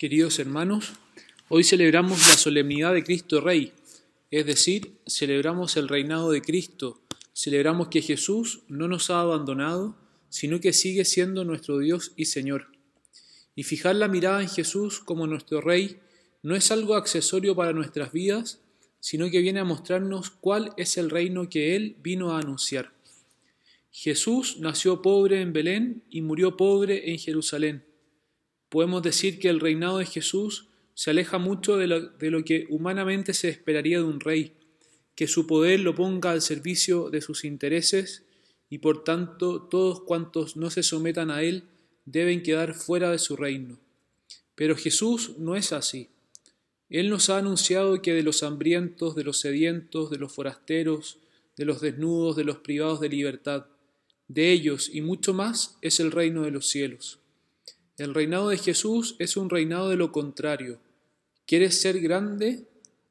Queridos hermanos, hoy celebramos la solemnidad de Cristo Rey, es decir, celebramos el reinado de Cristo, celebramos que Jesús no nos ha abandonado, sino que sigue siendo nuestro Dios y Señor. Y fijar la mirada en Jesús como nuestro Rey no es algo accesorio para nuestras vidas, sino que viene a mostrarnos cuál es el reino que Él vino a anunciar. Jesús nació pobre en Belén y murió pobre en Jerusalén. Podemos decir que el reinado de Jesús se aleja mucho de lo, que humanamente se esperaría de un rey, que su poder lo ponga al servicio de sus intereses y por tanto todos cuantos no se sometan a él deben quedar fuera de su reino. Pero Jesús no es así. Él nos ha anunciado que de los hambrientos, de los sedientos, de los forasteros, de los desnudos, de los privados de libertad, de ellos y mucho más es el reino de los cielos. El reinado de Jesús es un reinado de lo contrario. ¿Quieres ser grande?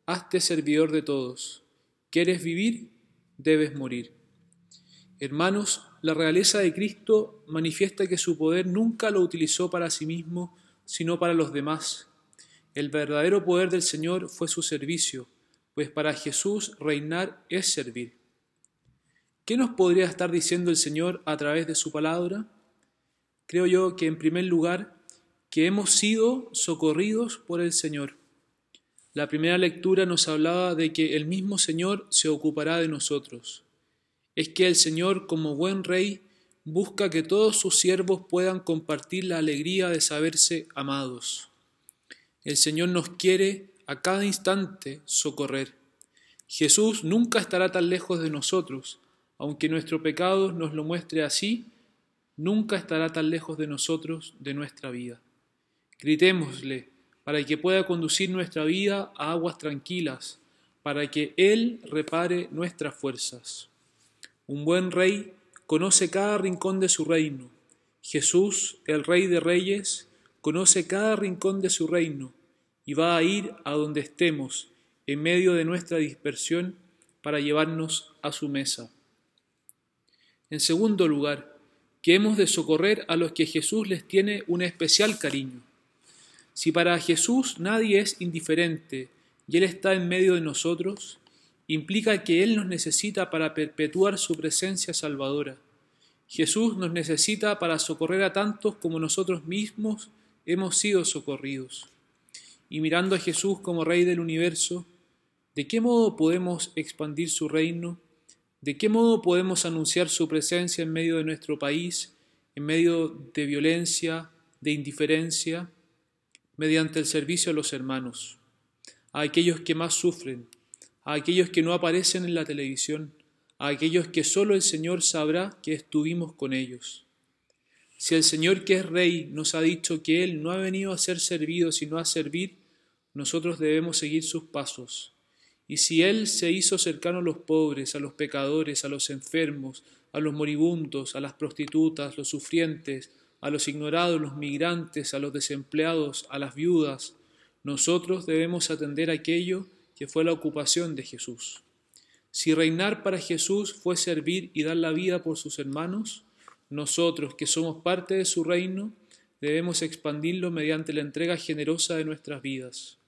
Hazte servidor de todos. ¿Quieres vivir? Debes morir. Hermanos, la realeza de Cristo manifiesta que su poder nunca lo utilizó para sí mismo, sino para los demás el verdadero poder del Señor fue su servicio, pues para Jesús reinar es servir. ¿Qué nos podría estar diciendo el Señor a través de su palabra? Creo yo que en primer lugar, que hemos sido socorridos por el Señor. La primera lectura nos hablaba de que el mismo Señor se ocupará de nosotros. Es que el Señor, como buen rey, busca que todos sus siervos puedan compartir la alegría de saberse amados. El Señor nos quiere a cada instante socorrer. Jesús nunca estará tan lejos de nosotros, aunque nuestro pecado nos lo muestre así, nunca estará tan lejos de nosotros de nuestra vida. Gritémosle para que pueda conducir nuestra vida a aguas tranquilas, para que Él repare nuestras fuerzas. Un buen rey conoce cada rincón de su reino. Jesús, el Rey de Reyes, conoce cada rincón de su reino y va a ir a donde estemos en medio de nuestra dispersión para llevarnos a su mesa. En segundo lugar, que hemos de socorrer a los que Jesús les tiene un especial cariño. Si para Jesús nadie es indiferente y Él está en medio de nosotros, implica que Él nos necesita para perpetuar su presencia salvadora. Jesús nos necesita para socorrer a tantos como nosotros mismos hemos sido socorridos y mirando a Jesús como Rey del universo, ¿de qué modo podemos expandir su reino? ¿De qué modo podemos anunciar su presencia en medio de nuestro país, en medio de violencia, de indiferencia? Mediante el servicio a los hermanos, a aquellos que más sufren, a aquellos que no aparecen en la televisión, a aquellos que solo el Señor sabrá que estuvimos con ellos. Si el Señor que es Rey nos ha dicho que Él no ha venido a ser servido sino a servir, nosotros debemos seguir sus pasos. Y si Él se hizo cercano a los pobres, a los pecadores, a los enfermos, a los moribundos, a las prostitutas, los sufrientes, a los ignorados, los migrantes, a los desempleados, a las viudas, nosotros debemos atender aquello que fue la ocupación de Jesús. Si reinar para Jesús fue servir y dar la vida por sus hermanos, nosotros que somos parte de su reino, debemos expandirlo mediante la entrega generosa de nuestras vidas.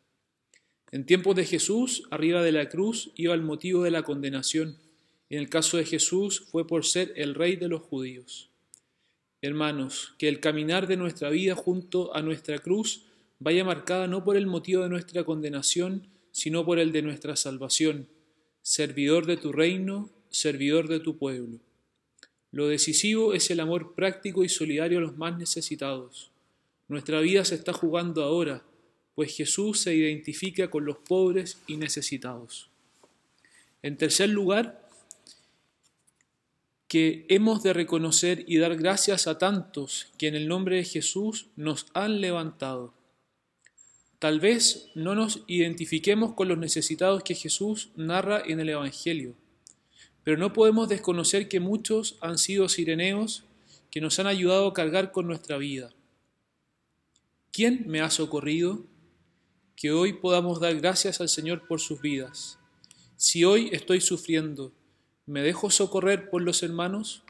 En tiempos de Jesús, arriba de la cruz iba el motivo de la condenación. En el caso de Jesús fue por ser el rey de los judíos. Hermanos, que el caminar de nuestra vida junto a nuestra cruz vaya marcada no por el motivo de nuestra condenación, sino por el de nuestra salvación. Servidor de tu reino, servidor de tu pueblo. Lo decisivo es el amor práctico y solidario a los más necesitados. Nuestra vida se está jugando ahora, pues Jesús se identifica con los pobres y necesitados. En tercer lugar, que hemos de reconocer y dar gracias a tantos que en el nombre de Jesús nos han levantado. Tal vez no nos identifiquemos con los necesitados que Jesús narra en el Evangelio, pero no podemos desconocer que muchos han sido sireneos que nos han ayudado a cargar con nuestra vida. ¿Quién me ha socorrido? Que hoy podamos dar gracias al Señor por sus vidas. Si hoy estoy sufriendo, ¿me dejo socorrer por los hermanos?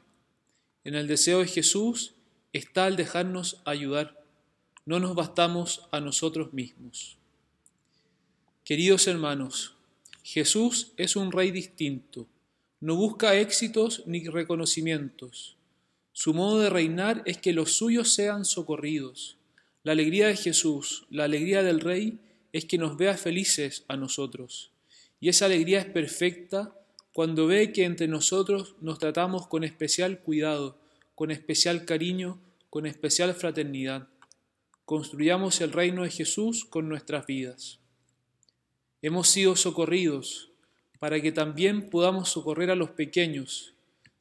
En el deseo de Jesús está el dejarnos ayudar. no nos bastamos a nosotros mismos. Queridos hermanos, Jesús es un rey distinto, no busca éxitos ni reconocimientos. Su modo de reinar es que los suyos sean socorridos. La alegría de Jesús, la alegría del rey, es que nos vea felices a nosotros. Y esa alegría es perfecta cuando ve que entre nosotros nos tratamos con especial cuidado, con especial cariño, con especial fraternidad. Construyamos el reino de Jesús con nuestras vidas. Hemos sido socorridos para que también podamos socorrer a los pequeños,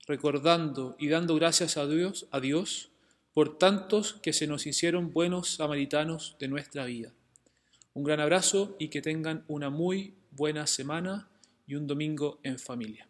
recordando y dando gracias a Dios, a Dios por tantos que se nos hicieron buenos samaritanos de nuestra vida. Un gran abrazo y que tengan una muy buena semana y un domingo en familia.